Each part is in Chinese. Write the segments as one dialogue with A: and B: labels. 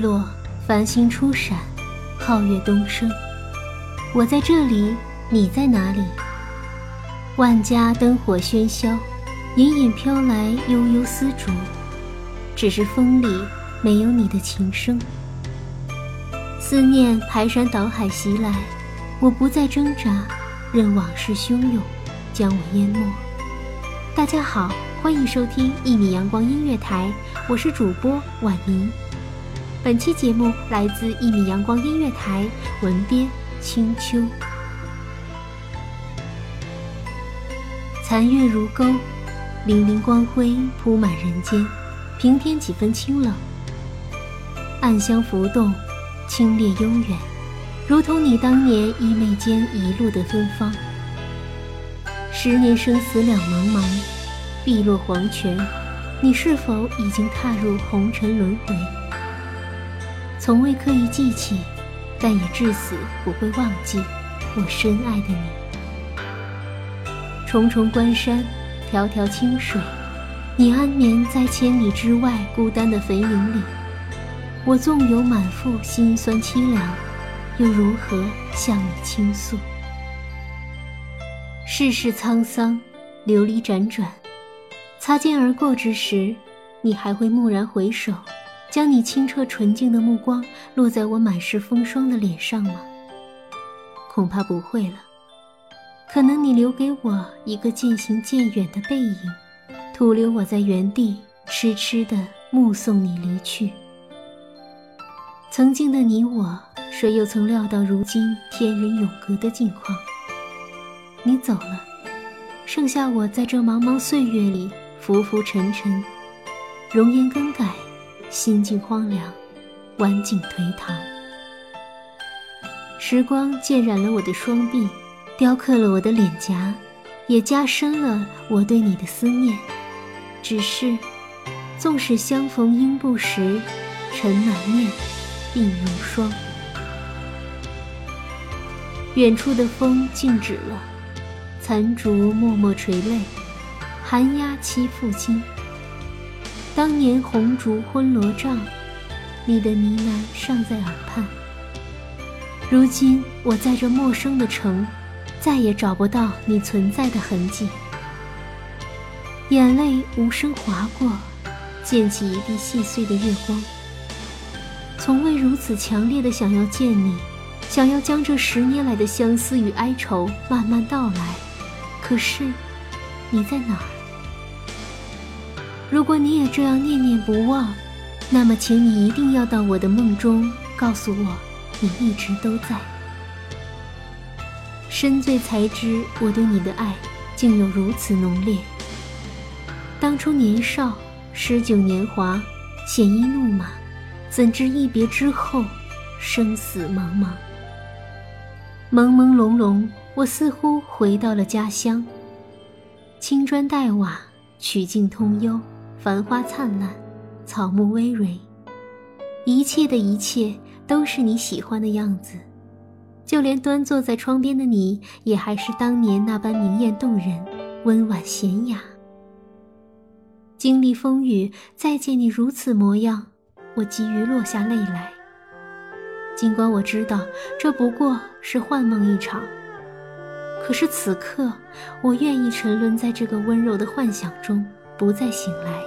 A: 落，繁星初闪，皓月东升。我在这里，你在哪里？万家灯火喧嚣，隐隐飘来悠悠丝竹，只是风里没有你的琴声。思念排山倒海袭来，我不再挣扎，任往事汹涌将我淹没。大家好，欢迎收听一米阳光音乐台，我是主播婉宁。本期节目来自一米阳光音乐台，文编清秋。残月如钩，粼粼光辉铺满人间，平添几分清冷。暗香浮动，清冽悠远，如同你当年衣袂间一路的芬芳。十年生死两茫茫，碧落黄泉，你是否已经踏入红尘轮回？从未刻意记起，但也至死不会忘记我深爱的你。重重关山，迢迢清水，你安眠在千里之外孤单的坟茔里。我纵有满腹心酸凄凉，又如何向你倾诉？世事沧桑，流离辗转，擦肩而过之时，你还会蓦然回首？将你清澈纯净的目光落在我满是风霜的脸上吗？恐怕不会了。可能你留给我一个渐行渐远的背影，徒留我在原地痴痴地目送你离去。曾经的你我，谁又曾料到如今天人永隔的境况？你走了，剩下我在这茫茫岁月里浮浮沉沉，容颜更改。心境荒凉，晚景颓唐。时光渐染了我的双臂，雕刻了我的脸颊，也加深了我对你的思念。只是，纵使相逢应不识，尘满面，鬓如霜。远处的风静止了，残烛默默垂泪，寒鸦栖复惊。当年红烛昏罗帐，你的呢喃尚在耳畔。如今我在这陌生的城，再也找不到你存在的痕迹。眼泪无声划过，溅起一地细碎的月光。从未如此强烈的想要见你，想要将这十年来的相思与哀愁慢慢道来。可是，你在哪儿？如果你也这样念念不忘，那么，请你一定要到我的梦中，告诉我，你一直都在。深醉才知，我对你的爱竟有如此浓烈。当初年少，诗酒年华，鲜衣怒马，怎知一别之后，生死茫茫。朦朦胧胧，我似乎回到了家乡。青砖黛瓦，曲径通幽，繁花灿烂。草木葳蕤，一切的一切都是你喜欢的样子，就连端坐在窗边的你，也还是当年那般明艳动人、温婉娴雅。经历风雨，再见你如此模样，我急于落下泪来。尽管我知道这不过是幻梦一场，可是此刻，我愿意沉沦在这个温柔的幻想中，不再醒来。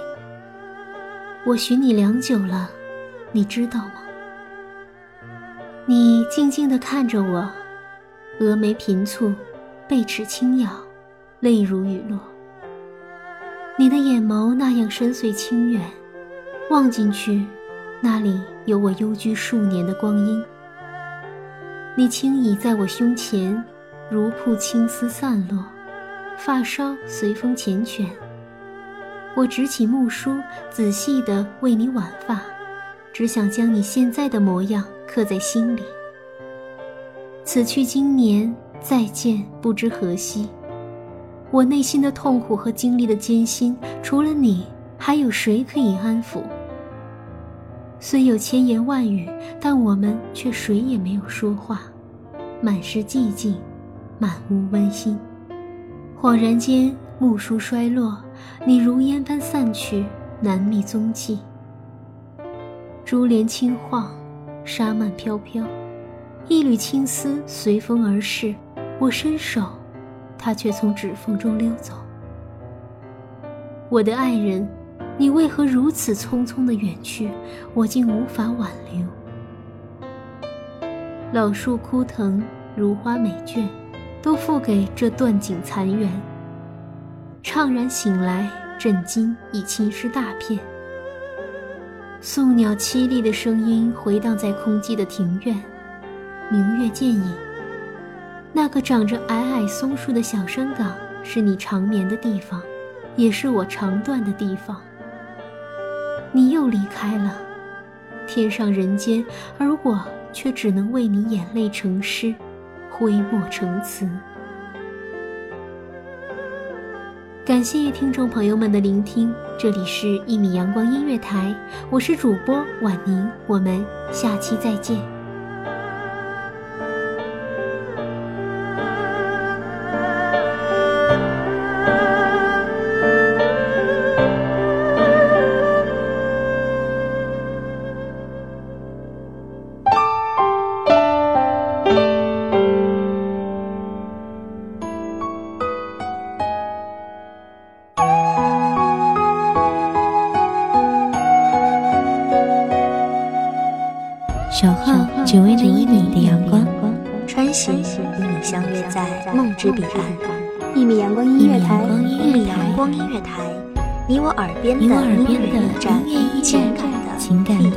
A: 我寻你良久了，你知道吗？你静静地看着我，峨眉频蹙，贝齿轻咬，泪如雨落。你的眼眸那样深邃清远，望进去，那里有我幽居数年的光阴。你轻倚在我胸前，如瀑青丝散落，发梢随风缱绻。我执起木梳，仔细地为你挽发，只想将你现在的模样刻在心里。此去经年，再见不知何夕。我内心的痛苦和经历的艰辛，除了你，还有谁可以安抚？虽有千言万语，但我们却谁也没有说话，满是寂静，满屋温馨。恍然间，木梳衰落。你如烟般散去，难觅踪迹。珠帘轻晃，纱幔飘飘，一缕青丝随风而逝。我伸手，它却从指缝中溜走。我的爱人，你为何如此匆匆的远去？我竟无法挽留。老树枯藤，如花美眷，都付给这断井残垣。怅然醒来，震惊已侵湿大片。宿鸟凄厉的声音回荡在空寂的庭院，明月渐隐。那个长着矮矮松树的小山岗，是你长眠的地方，也是我长断的地方。你又离开了，天上人间，而我却只能为你眼泪成诗，挥墨成词。感谢听众朋友们的聆听，这里是《一米阳光音乐台》，我是主播婉宁，我们下期再见。
B: 守候只为那一米的阳光，
C: 穿行与你相约在梦之彼岸。一米阳光音乐台，一米阳光音乐台，你我耳边的音乐驿站，
B: 情感的避